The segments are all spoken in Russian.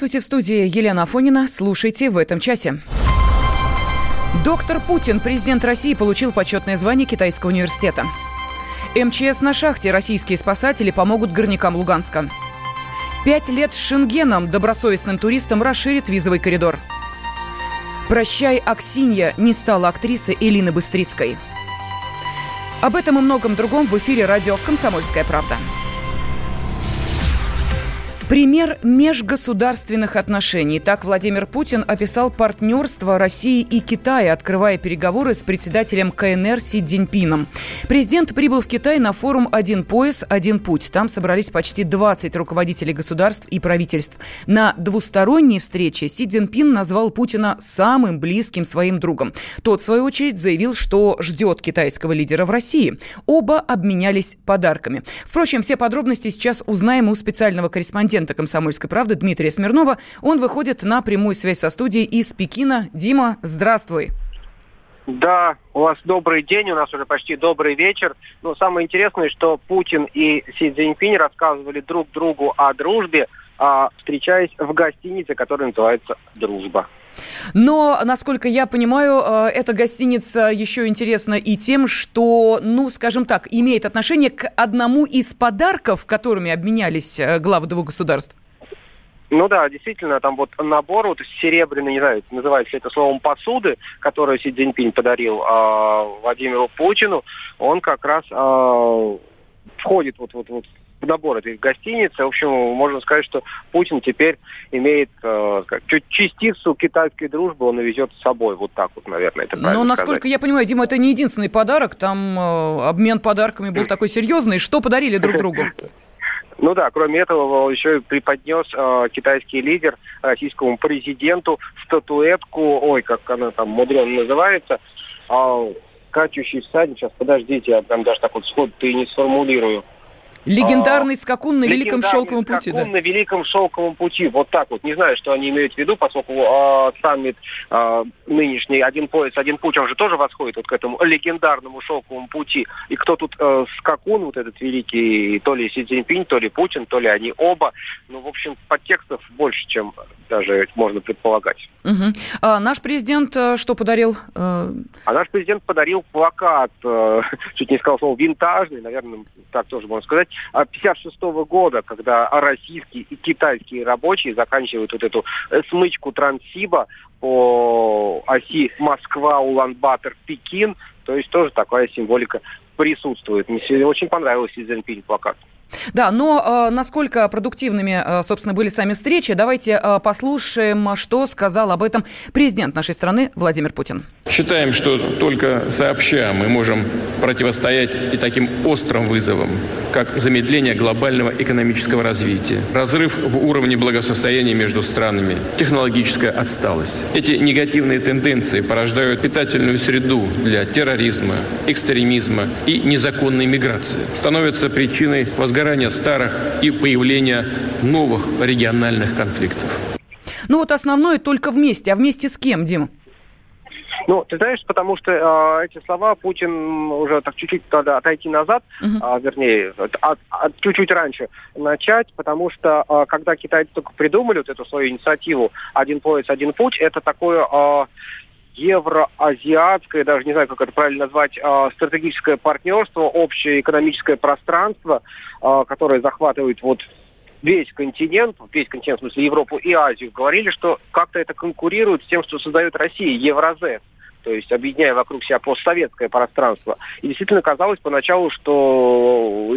Здравствуйте, в студии Елена Афонина. Слушайте в этом часе. Доктор Путин, президент России, получил почетное звание Китайского университета. МЧС на шахте. Российские спасатели помогут горнякам Луганска. Пять лет с Шенгеном. Добросовестным туристам расширит визовый коридор. «Прощай, Аксинья» не стала актрисой Элины Быстрицкой. Об этом и многом другом в эфире радио «Комсомольская правда». Пример межгосударственных отношений. Так Владимир Путин описал партнерство России и Китая, открывая переговоры с председателем КНР Си Цзиньпином. Президент прибыл в Китай на форум «Один пояс, один путь». Там собрались почти 20 руководителей государств и правительств. На двусторонней встрече Си Цзиньпин назвал Путина самым близким своим другом. Тот, в свою очередь, заявил, что ждет китайского лидера в России. Оба обменялись подарками. Впрочем, все подробности сейчас узнаем у специального корреспондента корреспондента «Комсомольской правды» Дмитрия Смирнова. Он выходит на прямую связь со студией из Пекина. Дима, здравствуй. Да, у вас добрый день, у нас уже почти добрый вечер. Но самое интересное, что Путин и Си Цзиньпинь рассказывали друг другу о дружбе, а, встречаясь в гостинице, которая называется «Дружба». Но, насколько я понимаю, э, эта гостиница еще интересна и тем, что, ну, скажем так, имеет отношение к одному из подарков, которыми обменялись э, главы двух государств. Ну да, действительно, там вот набор вот серебряный, не знаю, называется это словом посуды, которую Си Цзиньпинь подарил э, Владимиру Путину, он как раз э, входит вот, вот, вот набор этой гостиницы. В общем, можно сказать, что Путин теперь имеет э, чуть частицу китайской дружбы, он везет с собой. Вот так вот, наверное, это Но, насколько сказать. я понимаю, Дима, это не единственный подарок. Там э, обмен подарками был такой серьезный. Что подарили друг другу? Ну да, кроме этого, еще и преподнес э, китайский лидер российскому президенту статуэтку, ой, как она там мудренно называется, э, качущий всадник. Сейчас, подождите, я прям даже так вот сход-то и не сформулирую. Легендарный скакун на Великом Шелковом пути, да? на Великом Шелковом пути. Вот так вот. Не знаю, что они имеют в виду, поскольку э, саммит э, нынешний «Один пояс, один путь», он же тоже восходит вот к этому легендарному Шелковому пути. И кто тут э, скакун, вот этот великий, то ли Си Цзиньпинь, то ли Путин, то ли они оба. Ну, в общем, подтекстов больше, чем даже можно предполагать. Угу. А наш президент э, что подарил? Э, а наш президент подарил плакат, э, чуть не сказал слово винтажный, наверное, так тоже можно сказать, 56 -го года, когда российские и китайские рабочие заканчивают вот эту смычку Транссиба по оси Москва-Улан-Батор-Пекин, то есть тоже такая символика присутствует. Мне очень понравился Си Цзиньпинь плакат. Да, но э, насколько продуктивными, э, собственно, были сами встречи, давайте э, послушаем, что сказал об этом президент нашей страны Владимир Путин. Считаем, что только сообща мы можем противостоять и таким острым вызовам, как замедление глобального экономического развития, разрыв в уровне благосостояния между странами, технологическая отсталость. Эти негативные тенденции порождают питательную среду для терроризма, экстремизма и незаконной миграции, становятся причиной возгорания старых и появления новых региональных конфликтов. Ну вот основное только вместе. А вместе с кем, Дима? Ну, ты знаешь, потому что э, эти слова Путин уже так чуть-чуть надо отойти назад, uh-huh. э, вернее, от, от, чуть-чуть раньше начать, потому что э, когда китайцы только придумали вот эту свою инициативу «Один пояс, один путь», это такое... Э, евроазиатское, даже не знаю, как это правильно назвать, э, стратегическое партнерство, общее экономическое пространство, э, которое захватывает вот весь континент, весь континент, в смысле Европу и Азию, говорили, что как-то это конкурирует с тем, что создает Россия, Евразес то есть объединяя вокруг себя постсоветское пространство. И действительно казалось поначалу, что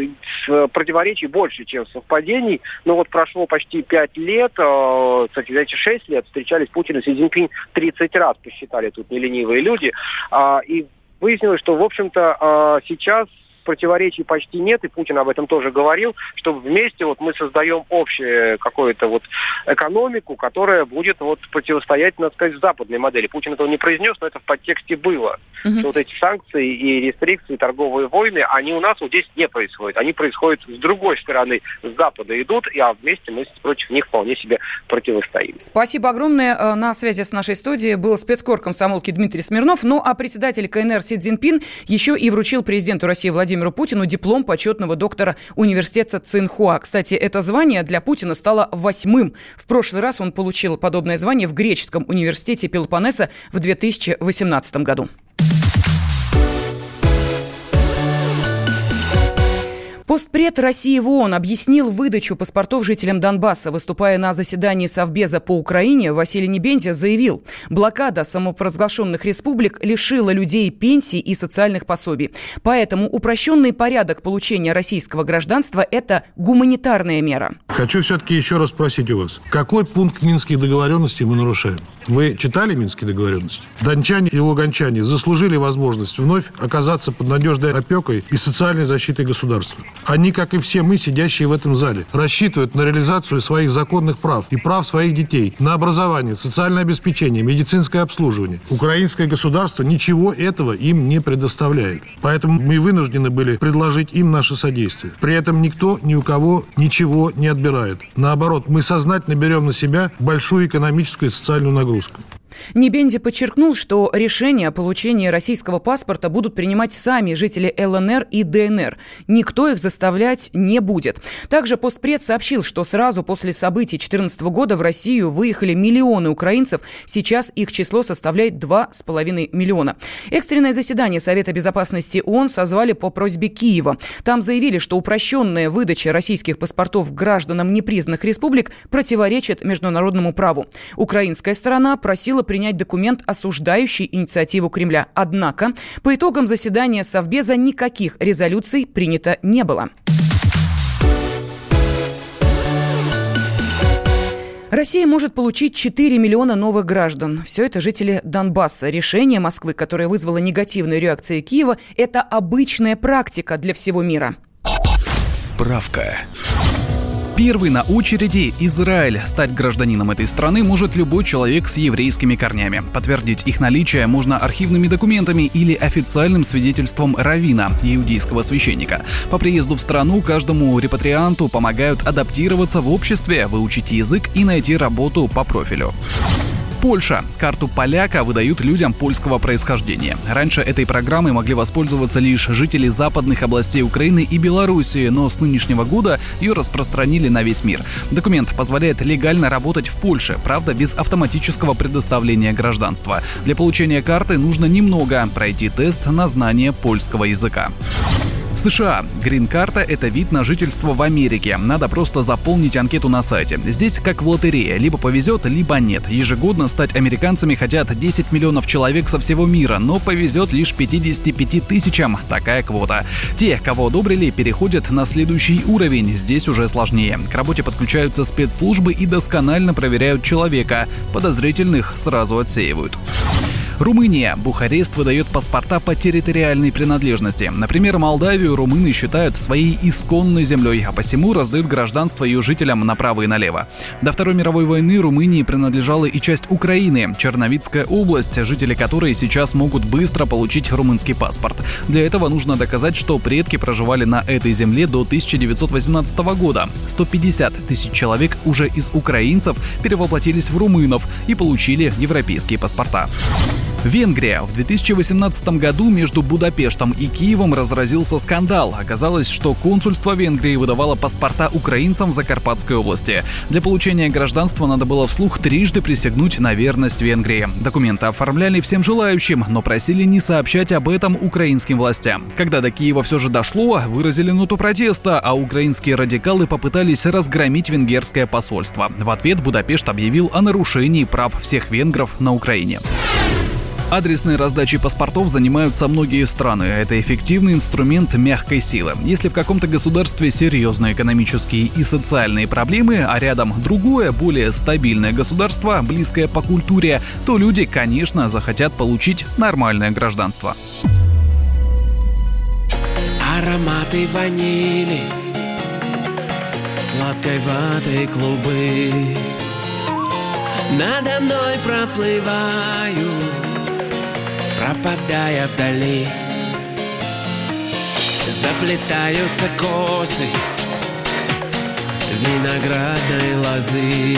противоречий больше, чем совпадений. Но вот прошло почти пять лет, э, кстати, за эти шесть лет встречались Путин и Си Цзиньпинь 30 раз, посчитали тут не ленивые люди. А, и выяснилось, что, в общем-то, э, сейчас противоречий почти нет, и Путин об этом тоже говорил, что вместе вот мы создаем общую какую-то вот экономику, которая будет вот противостоять, надо сказать, западной модели. Путин этого не произнес, но это в подтексте было. Угу. Что вот эти санкции и рестрикции, торговые войны, они у нас вот здесь не происходят. Они происходят с другой стороны, с запада идут, и а вместе мы против них вполне себе противостоим. Спасибо огромное. Э, на связи с нашей студией был спецкор комсомолки Дмитрий Смирнов. Ну а председатель КНР Си Цзиньпин еще и вручил президенту России Владимиру Владимиру Путину диплом почетного доктора университета Цинхуа. Кстати, это звание для Путина стало восьмым. В прошлый раз он получил подобное звание в греческом университете Пелопоннеса в 2018 году. Постпред России в ООН объяснил выдачу паспортов жителям Донбасса. Выступая на заседании Совбеза по Украине, Василий Небензя заявил, блокада самопровозглашенных республик лишила людей пенсий и социальных пособий. Поэтому упрощенный порядок получения российского гражданства – это гуманитарная мера. Хочу все-таки еще раз спросить у вас, какой пункт Минских договоренностей мы нарушаем? Вы читали Минские договоренности? Дончане и луганчане заслужили возможность вновь оказаться под надежной опекой и социальной защитой государства. Они, как и все мы, сидящие в этом зале, рассчитывают на реализацию своих законных прав и прав своих детей, на образование, социальное обеспечение, медицинское обслуживание. Украинское государство ничего этого им не предоставляет. Поэтому мы вынуждены были предложить им наше содействие. При этом никто ни у кого ничего не отбирает. Наоборот, мы сознательно берем на себя большую экономическую и социальную нагрузку. Небензи подчеркнул, что решение о получении российского паспорта будут принимать сами жители ЛНР и ДНР. Никто их заставлять не будет. Также постпред сообщил, что сразу после событий 2014 года в Россию выехали миллионы украинцев. Сейчас их число составляет 2,5 миллиона. Экстренное заседание Совета безопасности ООН созвали по просьбе Киева. Там заявили, что упрощенная выдача российских паспортов гражданам непризнанных республик противоречит международному праву. Украинская сторона просила принять документ, осуждающий инициативу Кремля. Однако по итогам заседания Совбеза никаких резолюций принято не было. Россия может получить 4 миллиона новых граждан. Все это жители Донбасса. Решение Москвы, которое вызвало негативную реакцию Киева, это обычная практика для всего мира. Справка. Первый на очереди Израиль. Стать гражданином этой страны может любой человек с еврейскими корнями. Подтвердить их наличие можно архивными документами или официальным свидетельством равина, иудейского священника. По приезду в страну каждому репатрианту помогают адаптироваться в обществе, выучить язык и найти работу по профилю. Польша. Карту поляка выдают людям польского происхождения. Раньше этой программой могли воспользоваться лишь жители западных областей Украины и Белоруссии, но с нынешнего года ее распространили на весь мир. Документ позволяет легально работать в Польше, правда, без автоматического предоставления гражданства. Для получения карты нужно немного пройти тест на знание польского языка. США. Грин-карта – это вид на жительство в Америке. Надо просто заполнить анкету на сайте. Здесь как в лотерее. Либо повезет, либо нет. Ежегодно стать американцами хотят 10 миллионов человек со всего мира, но повезет лишь 55 тысячам. Такая квота. Те, кого одобрили, переходят на следующий уровень. Здесь уже сложнее. К работе подключаются спецслужбы и досконально проверяют человека. Подозрительных сразу отсеивают. Румыния. Бухарест выдает паспорта по территориальной принадлежности. Например, Молдавию румыны считают своей исконной землей, а посему раздают гражданство ее жителям направо и налево. До Второй мировой войны Румынии принадлежала и часть Украины, Черновицкая область, жители которой сейчас могут быстро получить румынский паспорт. Для этого нужно доказать, что предки проживали на этой земле до 1918 года. 150 тысяч человек уже из украинцев перевоплотились в румынов и получили европейские паспорта. Венгрия. В 2018 году между Будапештом и Киевом разразился скандал. Оказалось, что консульство Венгрии выдавало паспорта украинцам в Закарпатской области. Для получения гражданства надо было вслух трижды присягнуть на верность Венгрии. Документы оформляли всем желающим, но просили не сообщать об этом украинским властям. Когда до Киева все же дошло, выразили ноту протеста, а украинские радикалы попытались разгромить венгерское посольство. В ответ Будапешт объявил о нарушении прав всех венгров на Украине. Адресной раздачей паспортов занимаются многие страны. Это эффективный инструмент мягкой силы. Если в каком-то государстве серьезные экономические и социальные проблемы, а рядом другое, более стабильное государство, близкое по культуре, то люди, конечно, захотят получить нормальное гражданство. Ароматы ванили, сладкой ваты клубы Надо мной проплывают пропадая вдали. Заплетаются косы виноградной лозы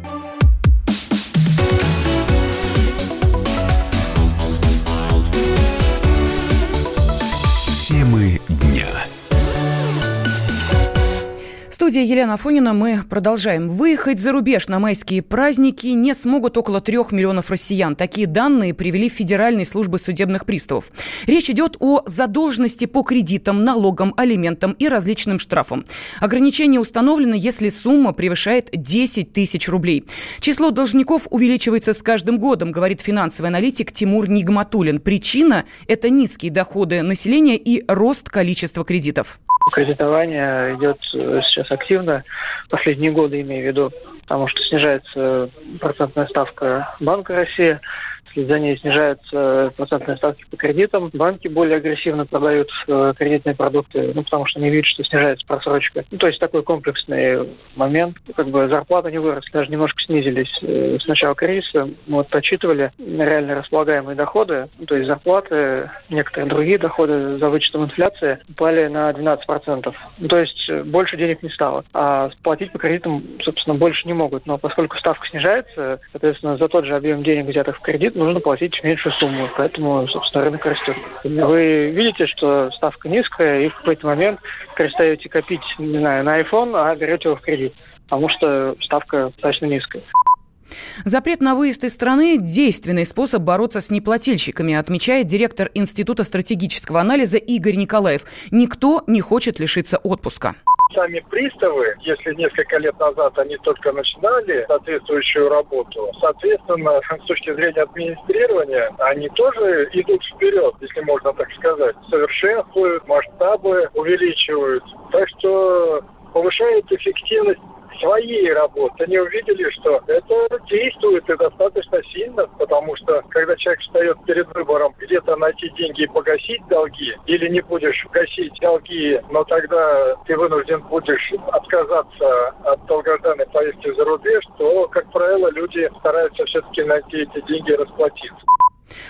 Студия Елена Афонина. Мы продолжаем. Выехать за рубеж на майские праздники не смогут около трех миллионов россиян. Такие данные привели Федеральной службы судебных приставов. Речь идет о задолженности по кредитам, налогам, алиментам и различным штрафам. Ограничение установлено, если сумма превышает 10 тысяч рублей. Число должников увеличивается с каждым годом, говорит финансовый аналитик Тимур Нигматулин. Причина – это низкие доходы населения и рост количества кредитов. Кредитование идет сейчас активно, последние годы имею в виду, потому что снижается процентная ставка Банка России, вслед за ней снижаются процентные ставки по кредитам. Банки более агрессивно продают э, кредитные продукты, ну, потому что они видят, что снижается просрочка. Ну, то есть такой комплексный момент. Как бы зарплаты не выросли, даже немножко снизились э, с начала кризиса. Мы вот подсчитывали реально располагаемые доходы, ну, то есть зарплаты, некоторые другие доходы за вычетом инфляции упали на 12%. Ну, то есть э, больше денег не стало. А платить по кредитам, собственно, больше не могут. Но поскольку ставка снижается, соответственно, за тот же объем денег, взятых в кредит, нужно платить меньшую сумму. Поэтому, собственно, рынок растет. Вы видите, что ставка низкая, и в какой-то момент перестаете копить, не знаю, на iPhone, а берете его в кредит. Потому что ставка достаточно низкая. Запрет на выезд из страны – действенный способ бороться с неплательщиками, отмечает директор Института стратегического анализа Игорь Николаев. Никто не хочет лишиться отпуска сами приставы, если несколько лет назад они только начинали соответствующую работу, соответственно, с точки зрения администрирования, они тоже идут вперед, если можно так сказать, совершенствуют, масштабы увеличивают. Так что повышает эффективность своей работы. Они увидели, что это действует и достаточно сильно, потому что когда человек встает перед выбором где-то найти деньги и погасить долги, или не будешь гасить долги, но тогда ты вынужден будешь отказаться от долгожданной поездки за рубеж, то, как правило, люди стараются все-таки найти эти деньги и расплатиться.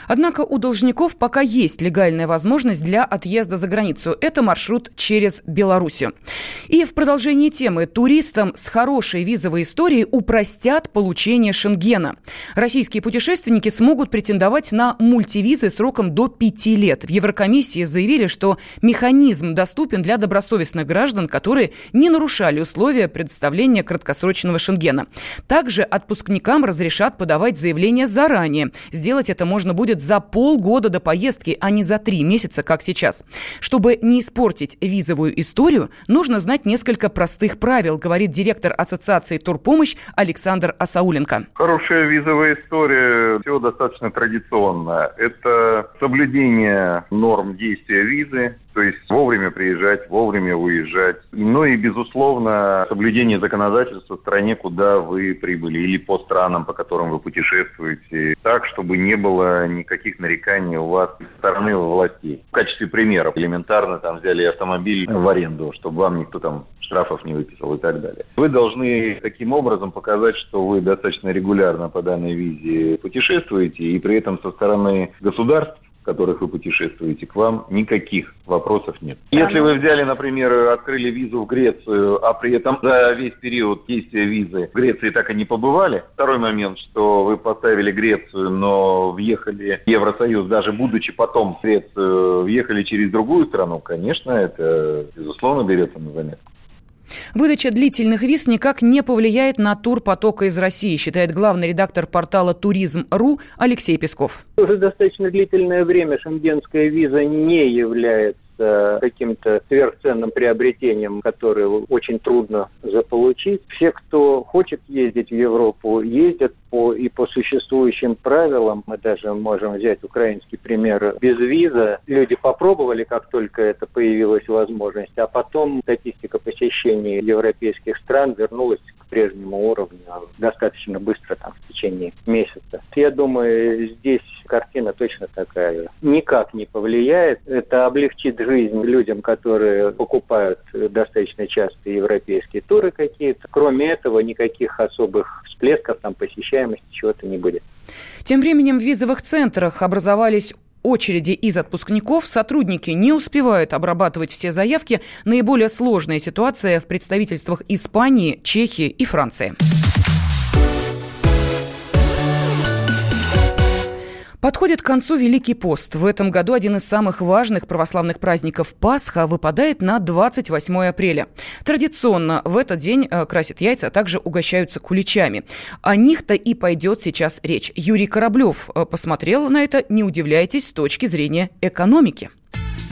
Однако у должников пока есть легальная возможность для отъезда за границу. Это маршрут через Белоруссию. И в продолжении темы туристам с хорошей визовой историей упростят получение Шенгена. Российские путешественники смогут претендовать на мультивизы сроком до пяти лет. В Еврокомиссии заявили, что механизм доступен для добросовестных граждан, которые не нарушали условия предоставления краткосрочного Шенгена. Также отпускникам разрешат подавать заявление заранее. Сделать это можно будет за полгода до поездки, а не за три месяца, как сейчас. Чтобы не испортить визовую историю, нужно знать несколько простых правил, говорит директор Ассоциации Турпомощь Александр Асауленко. Хорошая визовая история, все достаточно традиционно. Это соблюдение норм действия визы, то есть вовремя приезжать, вовремя уезжать. Ну и, безусловно, соблюдение законодательства в стране, куда вы прибыли, или по странам, по которым вы путешествуете, так, чтобы не было никаких нареканий у вас со стороны властей. В качестве примера, элементарно там взяли автомобиль в аренду, чтобы вам никто там штрафов не выписал и так далее. Вы должны таким образом показать, что вы достаточно регулярно по данной визе путешествуете, и при этом со стороны государств в которых вы путешествуете, к вам никаких вопросов нет. Если вы взяли, например, открыли визу в Грецию, а при этом за весь период действия визы в Греции так и не побывали, второй момент, что вы поставили Грецию, но въехали в Евросоюз, даже будучи потом в Грецию, въехали через другую страну, конечно, это, безусловно, берется на заметку. Выдача длительных виз никак не повлияет на тур потока из России, считает главный редактор портала «Туризм.ру» Алексей Песков. Уже достаточно длительное время шенгенская виза не является является каким-то сверхценным приобретением, которое очень трудно заполучить. Все, кто хочет ездить в Европу, ездят по, и по существующим правилам. Мы даже можем взять украинский пример без виза. Люди попробовали, как только это появилась возможность, а потом статистика посещений европейских стран вернулась прежнему уровню достаточно быстро, там, в течение месяца. Я думаю, здесь картина точно такая. Никак не повлияет. Это облегчит жизнь людям, которые покупают достаточно часто европейские туры какие-то. Кроме этого, никаких особых всплесков, там, посещаемости, чего-то не будет. Тем временем в визовых центрах образовались очереди из отпускников сотрудники не успевают обрабатывать все заявки. Наиболее сложная ситуация в представительствах Испании, Чехии и Франции. Подходит к концу Великий пост. В этом году один из самых важных православных праздников Пасха выпадает на 28 апреля. Традиционно в этот день э, красят яйца, а также угощаются куличами. О них-то и пойдет сейчас речь. Юрий Кораблев э, посмотрел на это, не удивляйтесь, с точки зрения экономики.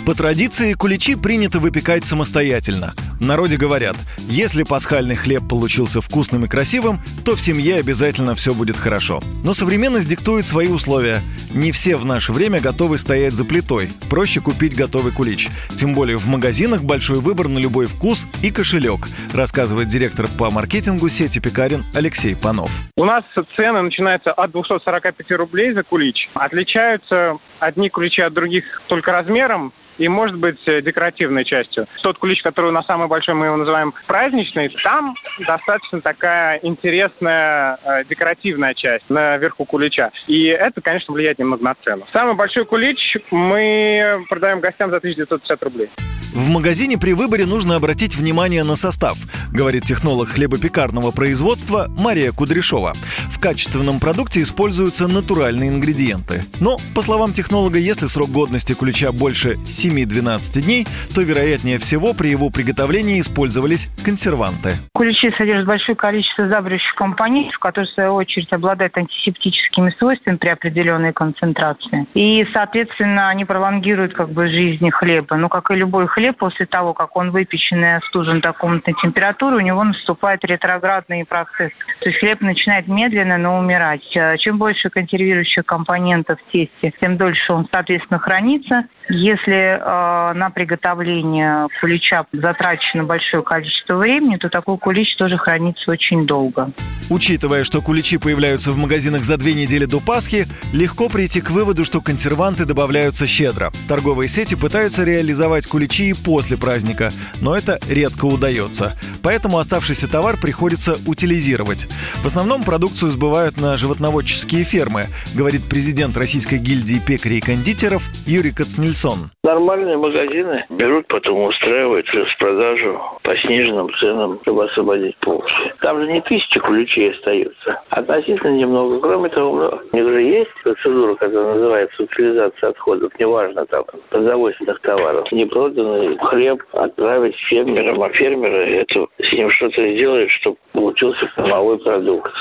По традиции куличи принято выпекать самостоятельно. В народе говорят, если пасхальный хлеб получился вкусным и красивым, то в семье обязательно все будет хорошо. Но современность диктует свои условия. Не все в наше время готовы стоять за плитой. Проще купить готовый кулич. Тем более в магазинах большой выбор на любой вкус и кошелек, рассказывает директор по маркетингу сети пекарен Алексей Панов. У нас цены начинаются от 245 рублей за кулич. Отличаются одни куличи от других только размером и, может быть, э, декоративной частью. Тот кулич, который у нас самый большой, мы его называем праздничный, там достаточно такая интересная э, декоративная часть наверху кулича. И это, конечно, влияет немного на цену. Самый большой кулич мы продаем гостям за 1950 рублей. В магазине при выборе нужно обратить внимание на состав, говорит технолог хлебопекарного производства Мария Кудряшова. В качественном продукте используются натуральные ингредиенты. Но, по словам технолога, если срок годности ключа больше 7-12 дней, то, вероятнее всего, при его приготовлении использовались консерванты. Куличи содержат большое количество забрющих компонентов, которые, в свою очередь, обладают антисептическими свойствами при определенной концентрации. И, соответственно, они пролонгируют как бы жизнь хлеба. Ну, как и любой хлеб, хлеб после того, как он выпечен и остужен до комнатной температуры, у него наступает ретроградный процесс. То есть хлеб начинает медленно, но умирать. Э, чем больше консервирующих компонентов в тесте, тем дольше он, соответственно, хранится. Если э, на приготовление кулича затрачено большое количество времени, то такой кулич тоже хранится очень долго. Учитывая, что куличи появляются в магазинах за две недели до Пасхи, легко прийти к выводу, что консерванты добавляются щедро. Торговые сети пытаются реализовать куличи и после праздника, но это редко удается. Поэтому оставшийся товар приходится утилизировать. В основном продукцию сбывают на животноводческие фермы, говорит президент Российской гильдии пекарей и кондитеров Юрий Кацнельсон Сон. Нормальные магазины берут, потом устраивают распродажу по сниженным ценам, чтобы освободить полки. Там же не тысячи ключей остаются. Относительно немного. Кроме того, ну, у них же есть процедура, которая называется утилизация отходов. Неважно, там, продовольственных товаров. Непроданный хлеб отправить фермерам, а фермеры это, с ним что-то сделают, чтобы получился кормовой продукт.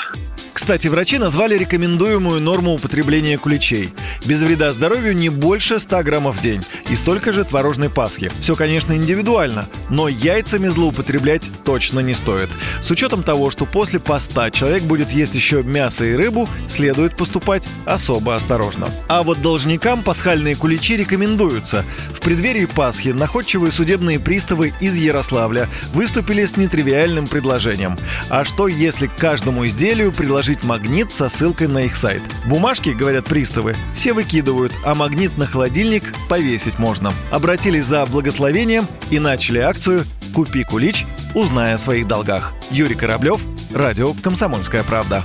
Кстати, врачи назвали рекомендуемую норму употребления куличей. Без вреда здоровью не больше 100 граммов в день и столько же творожной пасхи. Все, конечно, индивидуально, но яйцами злоупотреблять точно не стоит. С учетом того, что после поста человек будет есть еще мясо и рыбу, следует поступать особо осторожно. А вот должникам пасхальные куличи рекомендуются. В преддверии Пасхи находчивые судебные приставы из Ярославля выступили с нетривиальным предложением. А что, если каждому изделию предложить магнит со ссылкой на их сайт. Бумажки, говорят приставы, все выкидывают, а магнит на холодильник повесить можно. Обратились за благословением и начали акцию «Купи кулич, узнай о своих долгах». Юрий Кораблев, Радио «Комсомольская правда».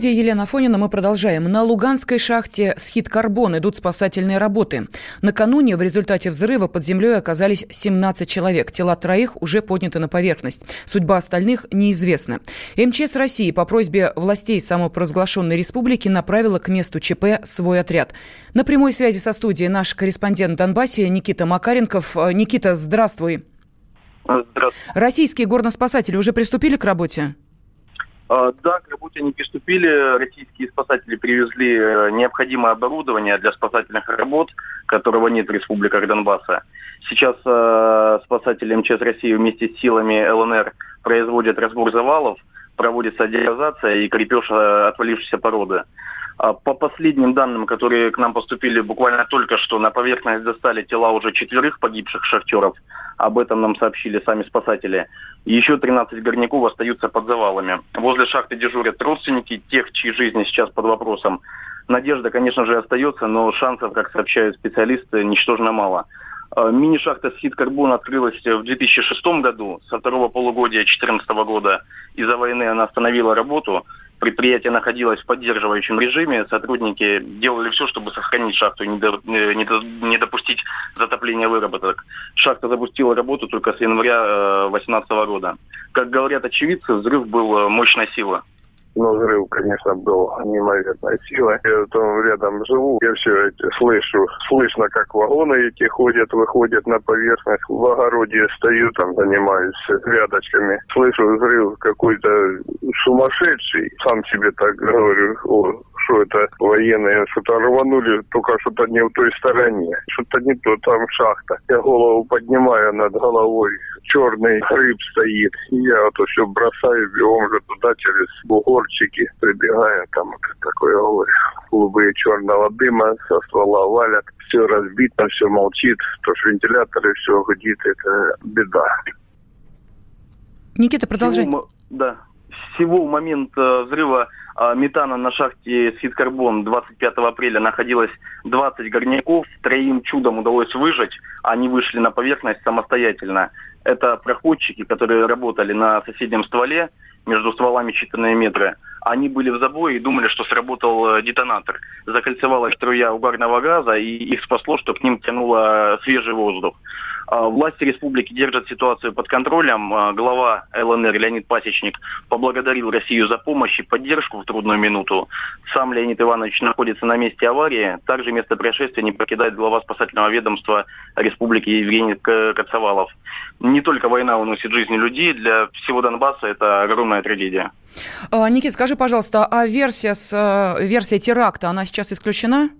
Студии Елена Фонина мы продолжаем. На Луганской шахте «Схит-Карбон» идут спасательные работы. Накануне в результате взрыва под землей оказались 17 человек. Тела троих уже подняты на поверхность. Судьба остальных неизвестна. МЧС России по просьбе властей самопровозглашенной республики направила к месту ЧП свой отряд. На прямой связи со студией наш корреспондент Донбассе Никита Макаренков. Э, Никита, здравствуй. Здравствуйте. Российские горноспасатели уже приступили к работе? А, Да, к работе они приступили. Российские спасатели привезли э, необходимое оборудование для спасательных работ, которого нет в республиках Донбасса. Сейчас э, спасатели МЧС России вместе с силами ЛНР производят разбор завалов, проводится деозация и крепеж э, отвалившейся породы. А По последним данным, которые к нам поступили буквально только что, на поверхность достали тела уже четверых погибших шахтеров. Об этом нам сообщили сами спасатели. Еще 13 горняков остаются под завалами. Возле шахты дежурят родственники тех, чьи жизни сейчас под вопросом. Надежда, конечно же, остается, но шансов, как сообщают специалисты, ничтожно мало. Э, Мини-шахта «Схит Карбон» открылась в 2006 году. Со второго полугодия 2014 года из-за войны она остановила работу. Предприятие находилось в поддерживающем режиме. Сотрудники делали все, чтобы сохранить шахту и не, до- э, не до- не допустить затопления выработок. Шахта запустила работу только с января 2018 года. Как говорят очевидцы, взрыв был э, мощной силы. Но взрыв, конечно, был неимоверная сила. Я там рядом живу, я все это слышу. Слышно, как вагоны эти ходят, выходят на поверхность. В огороде стою, там занимаюсь грядочками. Слышу взрыв какой-то сумасшедший. Сам себе так говорю, о, что это военные что-то рванули, только что-то не в той стороне. Что-то не то, там шахта. Я голову поднимаю над головой. Черный рыб стоит. Я вот все бросаю, бегом же туда через бугорчики. Прибегаю, там вот такое говорю. Клубы черного дыма со ствола валят. Все разбито, все молчит. То, что вентиляторы все гудит, это беда. Никита, продолжай. Мы- Да. Всего в момент э, взрыва э, метана на шахте Сидкарбон 25 апреля находилось 20 горняков. Троим чудом удалось выжить. Они вышли на поверхность самостоятельно. Это проходчики, которые работали на соседнем стволе, между стволами считанные метры. Они были в забое и думали, что сработал э, детонатор. Закольцевалась струя угарного газа, и их спасло, что к ним тянуло свежий воздух. А, Власти республики держат ситуацию под контролем. А, Глава ЛНР Леонид Пасечник поблагодарил Россию за помощь и поддержку в трудную минуту. Сам Леонид Иванович находится на месте аварии. Также место происшествия не покидает глава спасательного ведомства республики Евгений К- Коцовалов. Не только война уносит жизни людей, для всего Донбасса это огромная трагедия. А, Никит, скажи, пожалуйста, а версия, с, э, версия теракта, она сейчас исключена?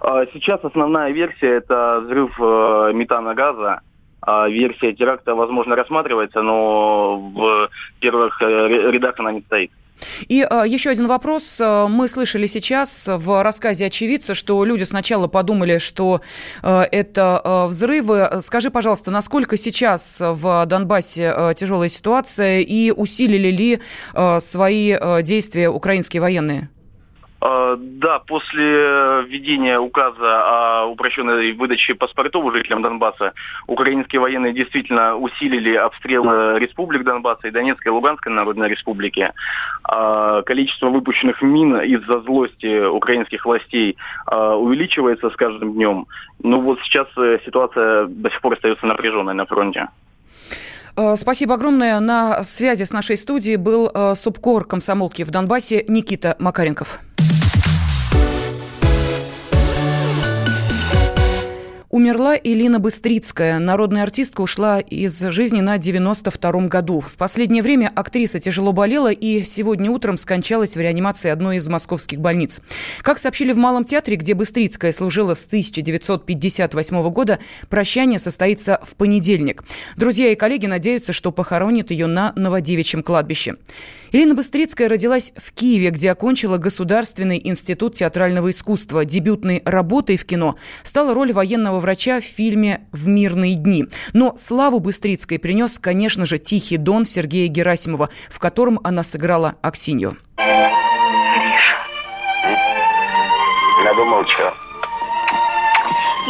А, Сейчас основная версия это взрыв э, метана газа. А Версия теракта, возможно, рассматривается, но в первых э, рядах она не стоит. И э, еще один вопрос. Э, Мы слышали сейчас в рассказе очевидца, что люди сначала подумали, что э, это э, взрывы. Скажи, пожалуйста, насколько сейчас в Донбассе э, тяжелая ситуация и усилили ли э, свои э, действия украинские военные? А, Да, после введения указа о упрощенной выдаче паспортов жителям Донбасса, украинские военные действительно усилили обстрелы республик Донбасса и Донецкой и Луганской Народной Республики. А, Количество выпущенных мин из-за злости украинских властей а, увеличивается с каждым днем. Ну вот сейчас э, ситуация до сих пор остается напряженной на фронте. Э, Спасибо огромное. На связи с нашей студией был э, субкор комсомолки в Донбассе Никита Макаренков. Умерла Элина Быстрицкая. Народная артистка ушла из жизни на 92-м году. В последнее время актриса тяжело болела и сегодня утром скончалась в реанимации одной из московских больниц. Как сообщили в Малом театре, где Быстрицкая служила с 1958 года, прощание состоится в понедельник. Друзья и коллеги надеются, что похоронят ее на Новодевичьем кладбище. Ирина Быстрицкая родилась в Киеве, где окончила Государственный институт театрального искусства. Дебютной работой в кино стала роль военного врача в фильме «В мирные дни». Но славу Быстрицкой принес, конечно же, «Тихий дон» Сергея Герасимова, в котором она сыграла Аксинью. Надумал что?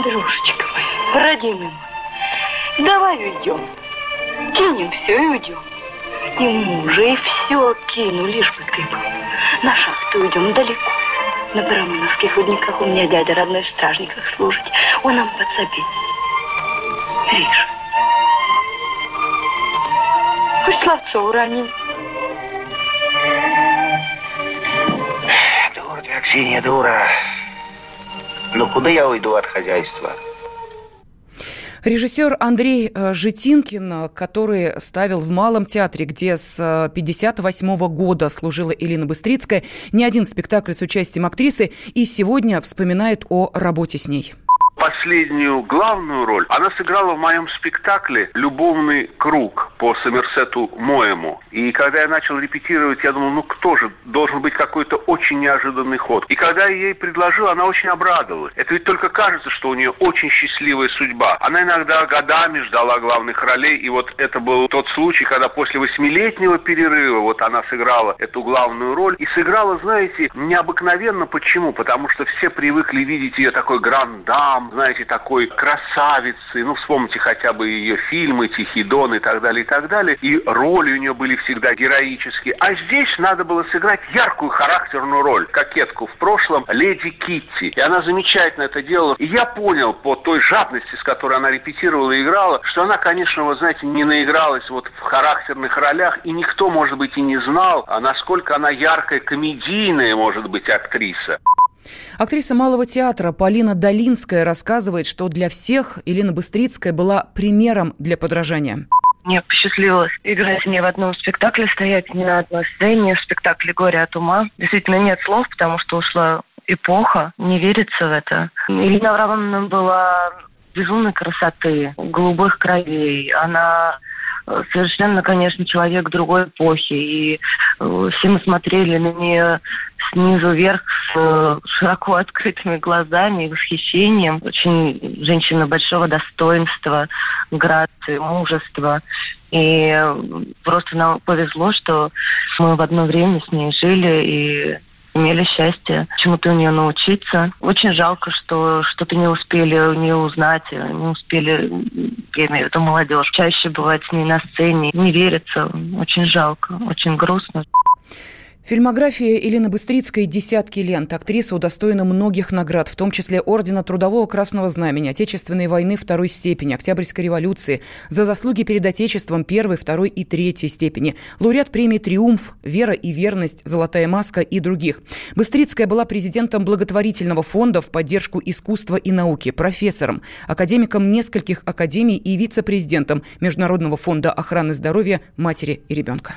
Дружечка моя, родимый мой, давай уйдем. Кинем все и уйдем. И мужа, и все кину, лишь бы ты был. На шахту уйдем далеко. На барамыновских рудниках у меня дядя родной в стражниках служит. Он нам подсобит. Гриша. Пусть словцо уронил. Дура ты, Аксинья, дура. Ну куда я уйду от хозяйства? Режиссер Андрей э, Житинкин, э, который ставил в Малом театре, где с 1958 года служила Элина Быстрицкая, не один спектакль с участием актрисы, и сегодня вспоминает о работе с ней. Последнюю главную роль она сыграла в моем спектакле «Любовный круг» по Сомерсету Моему. И когда я начал репетировать, я думал, ну кто же, должен быть какой-то очень неожиданный ход. И когда я ей предложил, она очень обрадовалась. Это ведь только кажется, что у нее очень счастливая судьба. Она иногда годами ждала главных ролей, и вот это был тот случай, когда после восьмилетнего перерыва вот она сыграла эту главную роль. И сыграла, знаете, необыкновенно. Почему? Потому что все привыкли видеть ее такой грандам, знаете, такой красавицей. Ну, вспомните хотя бы ее фильмы «Тихий дон» и так далее, и так далее. И роли у нее были всегда героические. А здесь надо было сыграть яркую характерную роль. Кокетку в прошлом леди Китти. И она замечательно это делала. И я понял по той жадности, с которой она репетировала и играла, что она, конечно, вы знаете, не наигралась вот в характерных ролях. И никто, может быть, и не знал, а насколько она яркая, комедийная, может быть, актриса. Актриса Малого театра Полина Долинская рассказывает, что для всех Елена Быстрицкая была примером для подражания. Мне посчастливилось играть не в одном спектакле, стоять не на одной сцене, в спектакле «Горе от ума». Действительно, нет слов, потому что ушла эпоха, не верится в это. Елена Аврамовна была безумной красоты, голубых кровей. Она совершенно, конечно, человек другой эпохи. И э, все мы смотрели на нее снизу вверх с э, широко открытыми глазами и восхищением. Очень женщина большого достоинства, грации, мужества. И просто нам повезло, что мы в одно время с ней жили и имели счастье чему-то у нее научиться. Очень жалко, что что-то не успели у нее узнать, не успели, я имею в виду молодежь, чаще бывать с ней на сцене. Не верится, очень жалко, очень грустно. Фильмография Елены Быстрицкой «Десятки лент». Актриса удостоена многих наград, в том числе Ордена Трудового Красного Знамени, Отечественной войны второй степени, Октябрьской революции, за заслуги перед Отечеством первой, второй и третьей степени, лауреат премии «Триумф», «Вера и верность», «Золотая маска» и других. Быстрицкая была президентом благотворительного фонда в поддержку искусства и науки, профессором, академиком нескольких академий и вице-президентом Международного фонда охраны здоровья матери и ребенка.